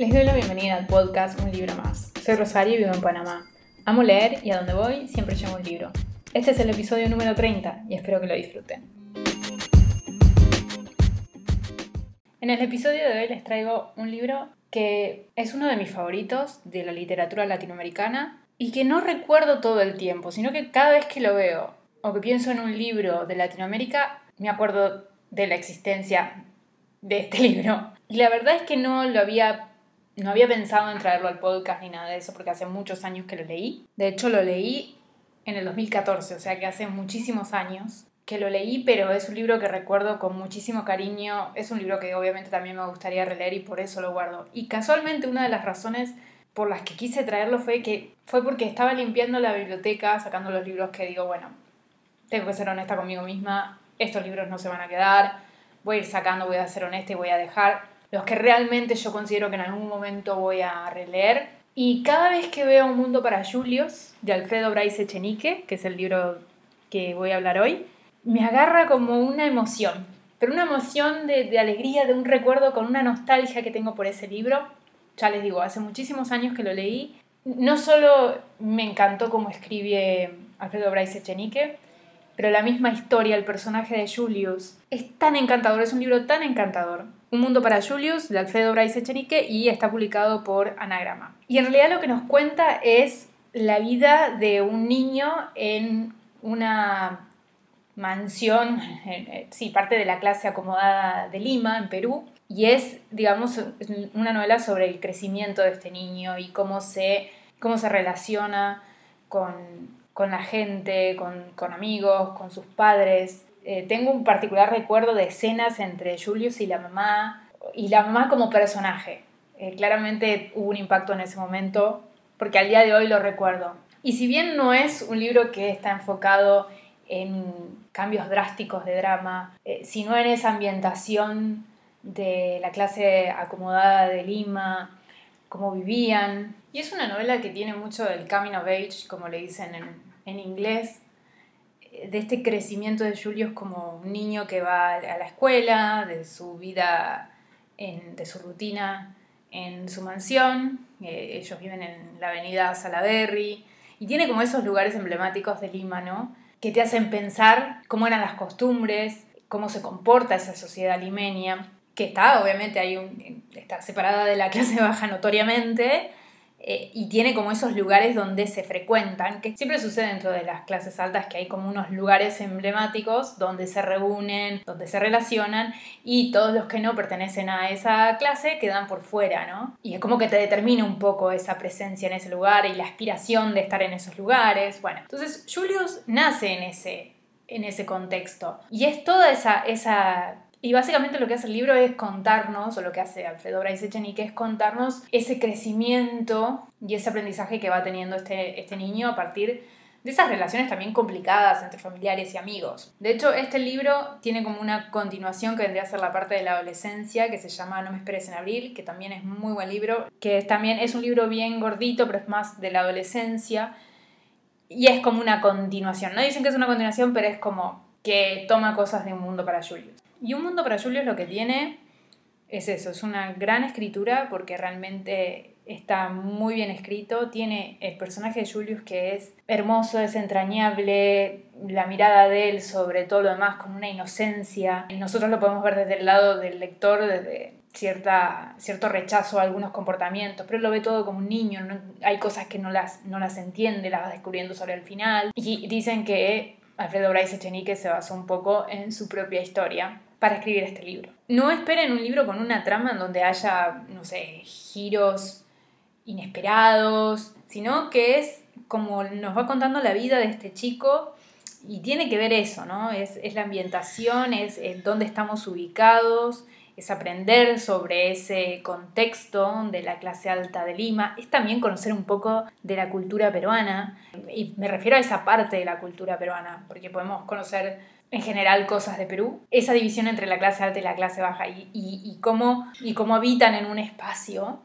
Les doy la bienvenida al podcast Un libro más. Soy Rosario y vivo en Panamá. Amo leer y a donde voy siempre llevo un libro. Este es el episodio número 30 y espero que lo disfruten. En el episodio de hoy les traigo un libro que es uno de mis favoritos de la literatura latinoamericana y que no recuerdo todo el tiempo, sino que cada vez que lo veo o que pienso en un libro de Latinoamérica, me acuerdo de la existencia de este libro. Y la verdad es que no lo había no había pensado en traerlo al podcast ni nada de eso porque hace muchos años que lo leí. De hecho lo leí en el 2014, o sea que hace muchísimos años que lo leí, pero es un libro que recuerdo con muchísimo cariño. Es un libro que obviamente también me gustaría releer y por eso lo guardo. Y casualmente una de las razones por las que quise traerlo fue que fue porque estaba limpiando la biblioteca, sacando los libros que digo, bueno, tengo que ser honesta conmigo misma, estos libros no se van a quedar, voy a ir sacando, voy a ser honesta y voy a dejar los que realmente yo considero que en algún momento voy a releer. Y cada vez que veo Un Mundo para Julius, de Alfredo Bryce Echenique, que es el libro que voy a hablar hoy, me agarra como una emoción, pero una emoción de, de, alegría, de un recuerdo con una nostalgia que tengo por ese libro. Ya les digo, hace muchísimos años que lo leí. No solo me encantó cómo escribe Alfredo Bryce Echenique, pero la misma historia, el personaje de Julius, es tan encantador, es un libro tan encantador. Un mundo para Julius, de Alfredo Bryce Echenique, y está publicado por Anagrama. Y en realidad lo que nos cuenta es la vida de un niño en una mansión, sí, parte de la clase acomodada de Lima, en Perú, y es, digamos, una novela sobre el crecimiento de este niño y cómo se, cómo se relaciona con, con la gente, con, con, amigos, con sus padres. Eh, tengo un particular recuerdo de escenas entre Julius y la mamá, y la mamá como personaje. Eh, claramente hubo un impacto en ese momento, porque al día de hoy lo recuerdo. Y si bien no es un libro que está enfocado en cambios drásticos de drama, eh, sino en esa ambientación de la clase acomodada de Lima, cómo vivían. Y es una novela que tiene mucho del coming of age, como le dicen en, en inglés, de este crecimiento de Julius como un niño que va a la escuela, de su vida, en, de su rutina en su mansión. Eh, ellos viven en la avenida Salaberry y tiene como esos lugares emblemáticos de Lima, ¿no? Que te hacen pensar cómo eran las costumbres, cómo se comporta esa sociedad limeña, que está, obviamente, hay separada de la clase baja notoriamente, eh, y tiene como esos lugares donde se frecuentan, que siempre sucede dentro de las clases altas, que hay como unos lugares emblemáticos donde se reúnen, donde se relacionan y todos los que no pertenecen a esa clase quedan por fuera, ¿no? Y es como que te determina un poco esa presencia en ese lugar y la aspiración de estar en esos lugares. Bueno, entonces Julius nace en ese, en ese contexto y es toda esa, esa y básicamente lo que hace el libro es contarnos, o lo que hace Alfredo Bryce Echenique es contarnos ese crecimiento y ese aprendizaje que va teniendo este, este niño a partir de esas relaciones también complicadas entre familiares y amigos. De hecho, este libro tiene como una continuación que vendría a ser la parte de la adolescencia, que se llama No me esperes en abril, que también es muy buen libro, que también es un libro bien gordito, pero es más de la adolescencia, y es como una continuación. No dicen que es una continuación, pero es como que toma cosas de un mundo para Julius. Y Un Mundo para Julius lo que tiene es eso, es una gran escritura porque realmente está muy bien escrito, tiene el personaje de Julius que es hermoso, es entrañable, la mirada de él sobre todo lo demás con una inocencia. Nosotros lo podemos ver desde el lado del lector, desde cierta, cierto rechazo a algunos comportamientos, pero él lo ve todo como un niño, hay cosas que no las, no las entiende, las va descubriendo sobre el final. Y dicen que Alfredo Bryce Echenique se basó un poco en su propia historia para escribir este libro. No esperen un libro con una trama en donde haya, no sé, giros inesperados, sino que es como nos va contando la vida de este chico y tiene que ver eso, ¿no? Es, la ambientación, es, es dónde estamos ubicados, es aprender sobre ese contexto de la clase alta de Lima, es también conocer un poco de la cultura peruana, y me refiero a esa parte de la cultura peruana, porque podemos conocer en general cosas de Perú, esa división entre la clase alta y la clase baja y, cómo, y cómo habitan en un espacio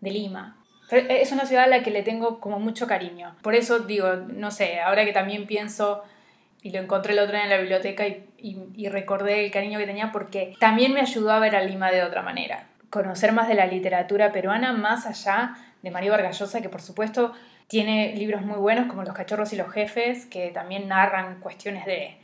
de Lima. Es una ciudad a la que le tengo como mucho cariño. Por eso digo, no sé, ahora que también pienso, y lo encontré el otro día en la biblioteca y, y recordé el cariño que tenía porque también me ayudó a ver a Lima de otra manera conocer más de la literatura peruana, más allá de Mario Vargallosa, que por supuesto tiene libros muy buenos como Los cachorros y los jefes, que también narran cuestiones de,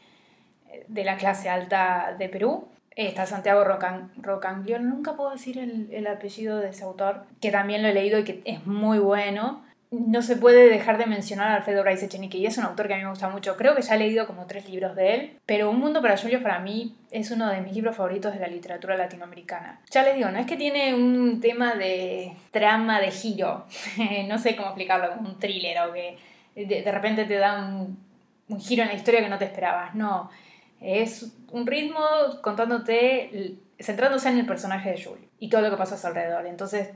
de la clase alta de Perú. Está Santiago Rocan, Rocanglione, nunca puedo decir el, el apellido de ese autor, que también lo he leído y que es muy bueno no se puede dejar de mencionar a Alfredo Bryce Echenique y es un autor que a mí me gusta mucho. Creo que ya he leído como tres libros de él, pero Un Mundo para Julio para mí es uno de mis libros favoritos de la literatura latinoamericana. Ya les digo, no es que tiene un tema de trama de giro, no sé cómo explicarlo, como un thriller o que de, repente te da un giro en la historia que no te esperabas, no. Es un ritmo contándote, centrándose en el personaje de Julio y todo lo que pasa a su alrededor. Entonces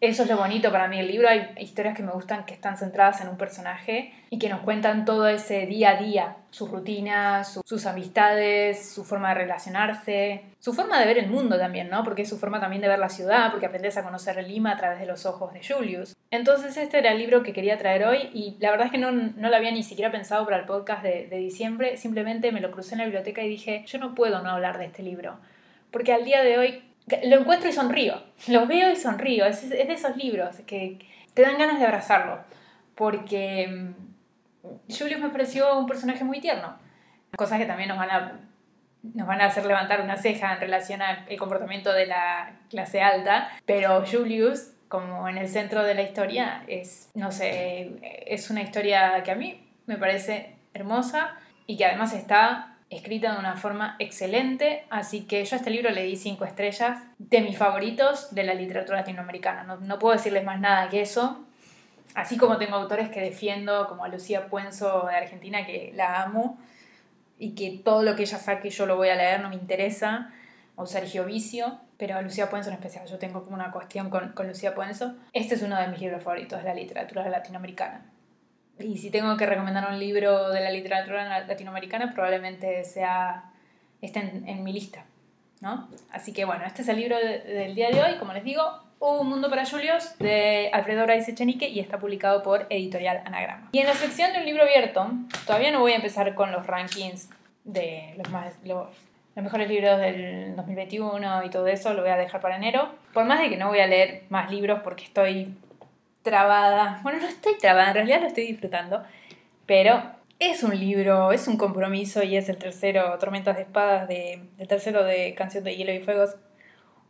eso es lo bonito para mí del libro. Hay historias que me gustan que están centradas en un personaje y que nos cuentan todo ese día a día, su rutina, sus amistades, su forma de relacionarse, su forma de ver el mundo también, ¿no? Porque es su forma también de ver la ciudad, porque aprendes a conocer Lima a través de los ojos de Julius. Entonces este era el libro que quería traer hoy y la verdad es que no, no lo había ni siquiera pensado para el podcast de diciembre, simplemente me lo crucé en la biblioteca y dije, yo no puedo no hablar de este libro. Porque al día de hoy lo encuentro y sonrío. Lo veo y sonrío. Es, de esos libros que te dan ganas de abrazarlo. Porque mm, Julius me pareció un personaje muy tierno. Cosas que también nos van a, nos van a hacer levantar una ceja en relación al comportamiento de la clase alta. Pero Julius, como en el centro de la historia, es, no sé, es una historia que a mí me parece hermosa y que además está escrita de una forma excelente, así que yo a este libro le di cinco estrellas de mis favoritos de la literatura latinoamericana. No, puedo decirles más nada que eso. Así como tengo autores que defiendo, como a Lucía Puenzo de Argentina, que la amo, y que todo lo que ella saque yo lo voy a leer, no me interesa, o Sergio Vicio, pero a Lucía Puenzo en especial, yo tengo como una cuestión con, con Lucía Puenzo. Este es uno de mis libros favoritos de la literatura latinoamericana. Y si tengo que recomendar un libro de la literatura latinoamericana, probablemente sea esté en, mi lista. ¿no? Así que bueno, este es el libro del día de hoy, como les digo, Un Mundo para Julios de Alfredo Bryce Echenique y está publicado por Editorial Anagrama. Y en la sección de un libro abierto, todavía no voy a empezar con los rankings de los, más, los, los mejores libros del 2021 y todo eso, lo voy a dejar para enero. Por más de que no voy a leer más libros porque estoy trabada. Bueno, no estoy trabada, en realidad lo estoy disfrutando. Pero es un libro, es un compromiso y es el tercero, Tormentas de Espadas, de, el tercero de Canción de Hielo y Fuegos,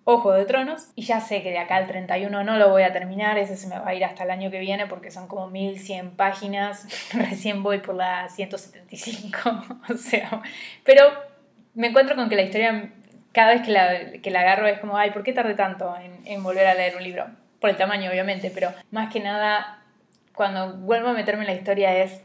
Ojo de Tronos. Y ya sé que de acá al 31 no lo voy a terminar, ese se me va a ir hasta el año que viene porque son como 1100 páginas. Recién voy por la 175, o sea. Pero me encuentro con que la historia, cada vez que la, que la agarro, es como, ay, ¿por qué tardé tanto en, en volver a leer un libro? El tamaño obviamente, pero más que nada cuando vuelvo a meterme en la historia es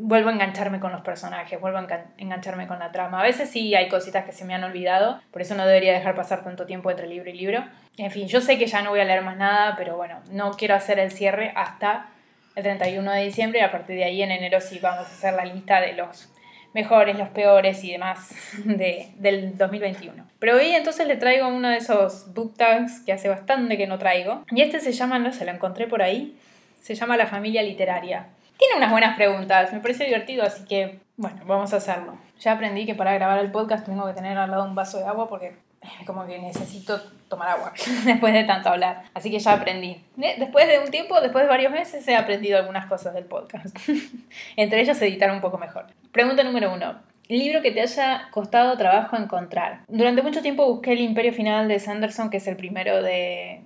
vuelvo a engancharme con los personajes, vuelvo a engancharme con la trama. A veces sí hay cositas que se me han olvidado, por eso no debería dejar pasar tanto tiempo entre libro y libro. En fin, yo sé que ya no voy a leer más nada, pero bueno, no quiero hacer el cierre hasta el 31 de diciembre y a partir de ahí en enero sí vamos a hacer la lista de los mejores, los peores y demás de, del 2021. Pero hoy entonces le traigo uno de esos book tags que hace bastante que no traigo. Y este se llama, no se lo encontré por ahí, se llama La familia literaria. Tiene unas buenas preguntas, me parece divertido, así que bueno, vamos a hacerlo. Ya aprendí que para grabar el podcast tengo que tener al lado un vaso de agua porque como que necesito tomar agua después de tanto hablar. Así que ya aprendí. Después de un tiempo, después de varios meses, he aprendido algunas cosas del podcast. Entre ellas, editar un poco mejor. Pregunta número uno. Libro que te haya costado trabajo encontrar. Durante mucho tiempo busqué El Imperio Final de Sanderson, que es el primero de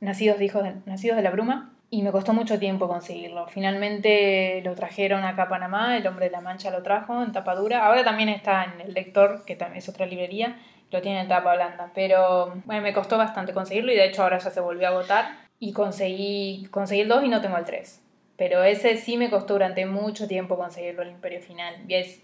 Nacidos de, Hijos Nacidos de la Bruma, y me costó mucho tiempo conseguirlo. Finalmente lo trajeron acá a Panamá, El Hombre de la Mancha lo trajo en tapadura. Ahora también está en El Lector, que es otra librería, lo tiene en tapa blanda. Pero bueno, me costó bastante conseguirlo y de hecho ahora ya se volvió a agotar. Y conseguí, conseguí el 2 y no tengo el 3. Pero ese sí me costó durante mucho tiempo conseguirlo, el Imperio Final. Y es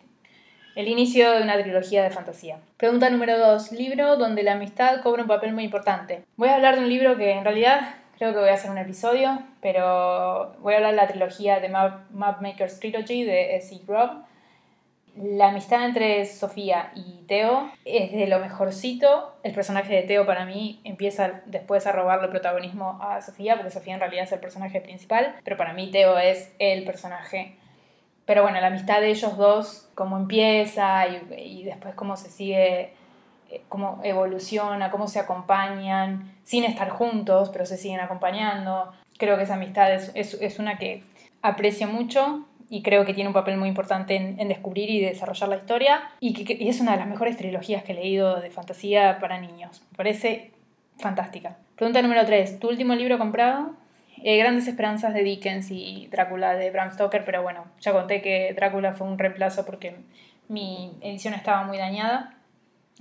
el inicio de una trilogía de fantasía. Pregunta número 2. Libro donde la amistad cobra un papel muy importante. Voy a hablar de un libro que en realidad creo que voy a hacer un episodio, pero voy a hablar de la trilogía de Map, Mapmaker's Trilogy de S.E. Rob la amistad entre Sofía y Teo es de lo mejorcito. El personaje de Teo para mí empieza después a robarle protagonismo a Sofía, porque Sofía en realidad es el personaje principal, pero para mí Teo es el personaje. Pero bueno, la amistad de ellos dos, cómo empieza y, después cómo se sigue eh, cómo evoluciona, cómo se acompañan, sin estar juntos, pero se siguen acompañando. Creo que esa amistad es, es, una que aprecio mucho y creo que tiene un papel muy importante en, descubrir y desarrollar la historia y es una de las mejores trilogías que he leído de fantasía para niños. Me parece fantástica. Pregunta número 3. ¿Tu último libro comprado? Eh, Grandes Esperanzas de Dickens y Drácula de Bram Stoker, pero bueno, ya conté que Drácula fue un reemplazo porque mi edición estaba muy dañada.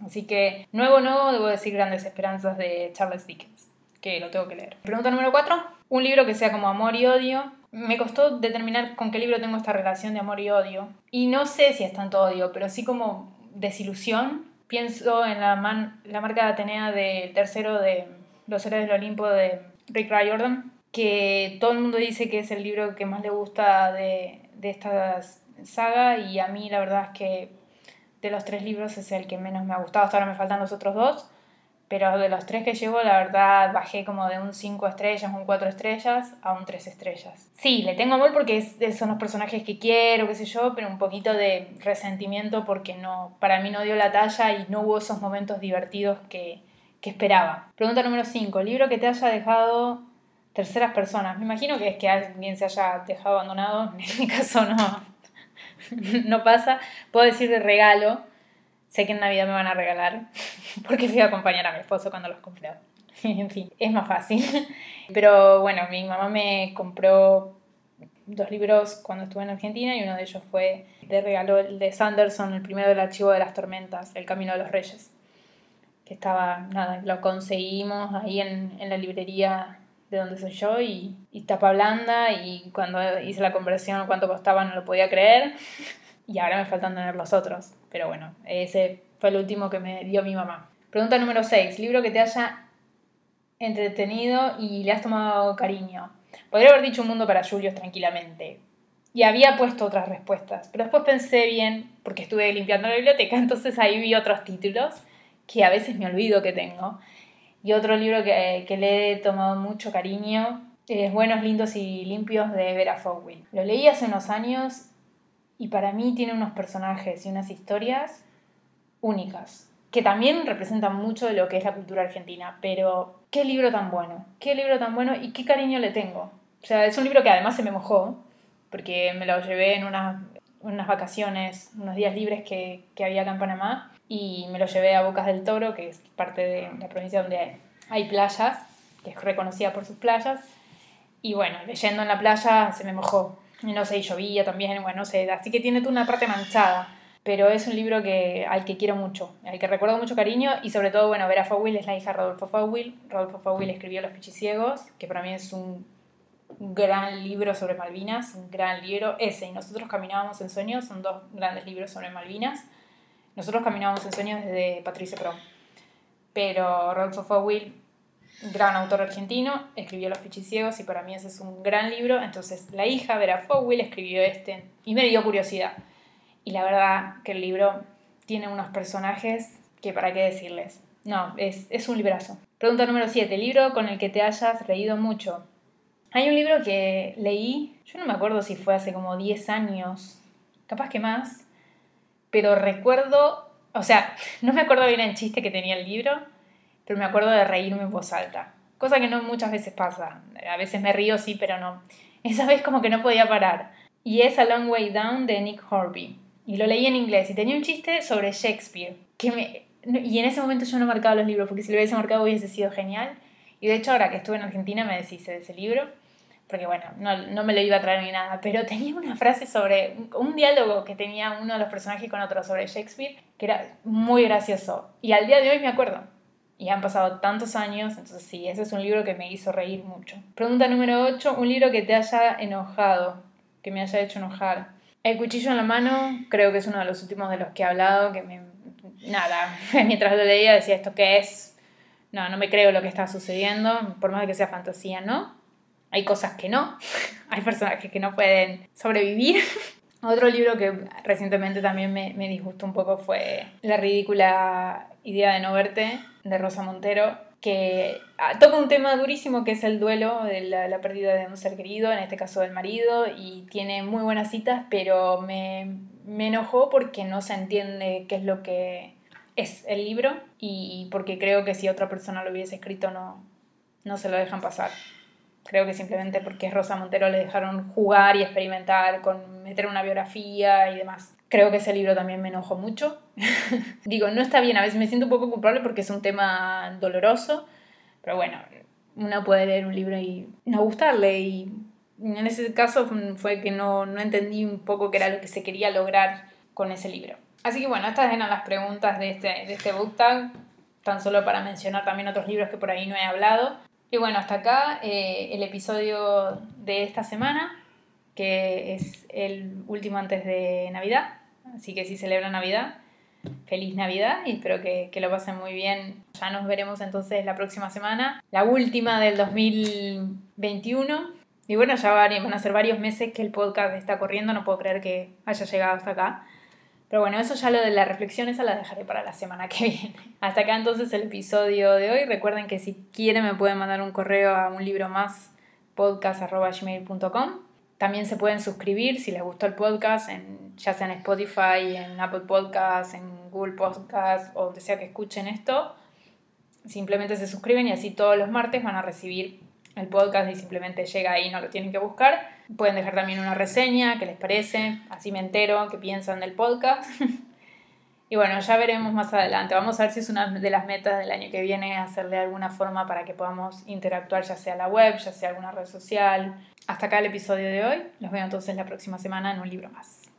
Así que, nuevo, nuevo, debo decir Grandes Esperanzas de Charles Dickens, que lo tengo que leer. Pregunta número 4. Un libro que sea como amor y odio. Me costó determinar con qué libro tengo esta relación de amor y odio. Y no sé si es tanto odio, pero sí como desilusión. Pienso en la, man, la marca de Atenea del tercero de Los Héroes del Olimpo de Rick Riordan, que todo el mundo dice que es el libro que más le gusta de, de esta saga y a mí la verdad es que de los tres libros es el que menos me ha gustado. Hasta ahora me faltan los otros dos, pero de los tres que llevo la verdad bajé como de un 5 estrellas, un 4 estrellas a un 3 estrellas. Sí, le tengo amor porque son los personajes que quiero, qué sé yo, pero un poquito de resentimiento porque no, para mí no dio la talla y no hubo esos momentos divertidos que, que esperaba. Pregunta número 5. Libro que te haya dejado terceras personas. Me imagino que es que alguien se haya dejado abandonado, en mi caso no, no pasa. Puedo decir de regalo, sé que en Navidad me van a regalar, porque fui a acompañar a mi esposo cuando los compré. en fin, es más fácil. Pero bueno, mi mamá me compró dos libros cuando estuve en Argentina y uno de ellos fue de regalo el de Sanderson, el primero del archivo de las tormentas, El Camino de los Reyes. Que estaba, nada, lo conseguimos ahí en, en la librería de donde soy yo y, y, tapa blanda y cuando hice la conversión cuánto costaba no lo podía creer y ahora me faltan tener los otros. Pero bueno, ese fue el último que me dio mi mamá. Pregunta número 6. Libro que te haya entretenido y le has tomado cariño. Podría haber dicho Un mundo para Julios tranquilamente. Y había puesto otras respuestas. Pero después pensé bien, porque estuve limpiando la biblioteca, entonces ahí vi otros títulos que a veces me olvido que tengo. Y otro libro que, que le he tomado mucho cariño es Buenos, Lindos y Limpios de Vera Fowell. Lo leí hace unos años y para mí tiene unos personajes y unas historias únicas, que también representan mucho de lo que es la cultura argentina. Pero qué libro tan bueno, qué libro tan bueno y qué cariño le tengo. O sea, es un libro que además se me mojó, porque me lo llevé en unas, unas vacaciones, unos días libres que, que había acá en Panamá y me lo llevé a Bocas del Toro, que es parte de la provincia donde hay playas, que es reconocida por sus playas. Y bueno, leyendo en la playa se me mojó. No sé, y llovía también, bueno, no sé, así que tiene toda una parte manchada. Pero es un libro que, al que quiero mucho, al que recuerdo mucho cariño y sobre todo, bueno, Vera Fowell es la hija de Rodolfo Fowell. Rodolfo Fowell escribió Los Pichiciegos, que para mí es un gran libro sobre Malvinas, un gran libro. Ese y Nosotros Caminábamos en Sueños son dos grandes libros sobre Malvinas. Nosotros caminábamos en sueños desde Patricia Pro. Pero Rodolfo Fowell, gran autor argentino, escribió Los Pichiciegos y para mí ese es un gran libro. Entonces la hija, Vera Fowell, escribió este y me dio curiosidad. Y la verdad que el libro tiene unos personajes que para qué decirles. No, es, es un librazo. Pregunta número 7. Libro con el que te hayas reído mucho. Hay un libro que leí, yo no me acuerdo si fue hace como 10 años, capaz que más, pero recuerdo, o sea, no me acuerdo bien el chiste que tenía el libro, pero me acuerdo de reírme en voz alta, cosa que no muchas veces pasa. A veces me río, sí, pero no. Esa vez como que no podía parar. Y es A Long Way Down de Nick Horby. Y lo leí en inglés y tenía un chiste sobre Shakespeare. Que me, y en ese momento yo no marcaba los libros, porque si lo hubiese marcado hubiese sido genial. Y de hecho ahora que estuve en Argentina me deshice de ese libro porque bueno, no, no, me lo iba a traer ni nada, pero tenía una frase sobre un, diálogo que tenía uno de los personajes con otro sobre Shakespeare, que era muy gracioso. Y al día de hoy me acuerdo. Y han pasado tantos años, entonces sí, ese es un libro que me hizo reír mucho. Pregunta número 8, un libro que te haya enojado, que me haya hecho enojar. El cuchillo en la mano, creo que es uno de los últimos de los que he hablado, que me... Nada, mientras lo leía decía, ¿esto qué es? No, no me creo lo que está sucediendo, por más de que sea fantasía, ¿no? hay cosas que no, hay personajes que no pueden sobrevivir. Otro libro que recientemente también me, me disgustó un poco fue La ridícula idea de no verte, de Rosa Montero, que ah, toca un tema durísimo que es el duelo de la, pérdida de un ser querido, en este caso del marido, y tiene muy buenas citas, pero me, me enojó porque no se entiende qué es lo que es el libro y porque creo que si otra persona lo hubiese escrito no, no se lo dejan pasar. Creo que simplemente porque Rosa Montero le dejaron jugar y experimentar con meter una biografía y demás. Creo que ese libro también me enojó mucho. Digo, no está bien, a veces me siento un poco culpable porque es un tema doloroso, pero bueno, uno puede leer un libro y no gustarle y en ese caso fue que no, no entendí un poco qué era lo que se quería lograr con ese libro. Así que bueno, estas eran las preguntas de este, de este book tag, tan solo para mencionar también otros libros que por ahí no he hablado. Y bueno, hasta acá eh, el episodio de esta semana, que es el último antes de Navidad. Así que si celebra Navidad, feliz Navidad y espero que, que, lo pasen muy bien. Ya nos veremos entonces la próxima semana, la última del 2021. Y bueno, ya van a ser varios meses que el podcast está corriendo, no puedo creer que haya llegado hasta acá. Pero bueno, eso ya lo de la reflexión, esa la dejaré para la semana que viene. Hasta acá entonces el episodio de hoy. Recuerden que si quieren me pueden mandar un correo a un libro más podcast.gmail.com. También se pueden suscribir si les gustó el podcast, en, ya sea en Spotify, en Apple Podcasts, en Google Podcasts o donde sea que escuchen esto. Simplemente se suscriben y así todos los martes van a recibir el podcast y simplemente llega ahí, no lo tienen que buscar. Pueden dejar también una reseña, qué les parece, así me entero qué piensan del podcast. y bueno, ya veremos más adelante. Vamos a ver si es una de las metas del año que viene hacerle alguna forma para que podamos interactuar, ya sea la web, ya sea alguna red social. Hasta acá el episodio de hoy. Los veo entonces la próxima semana en un libro más.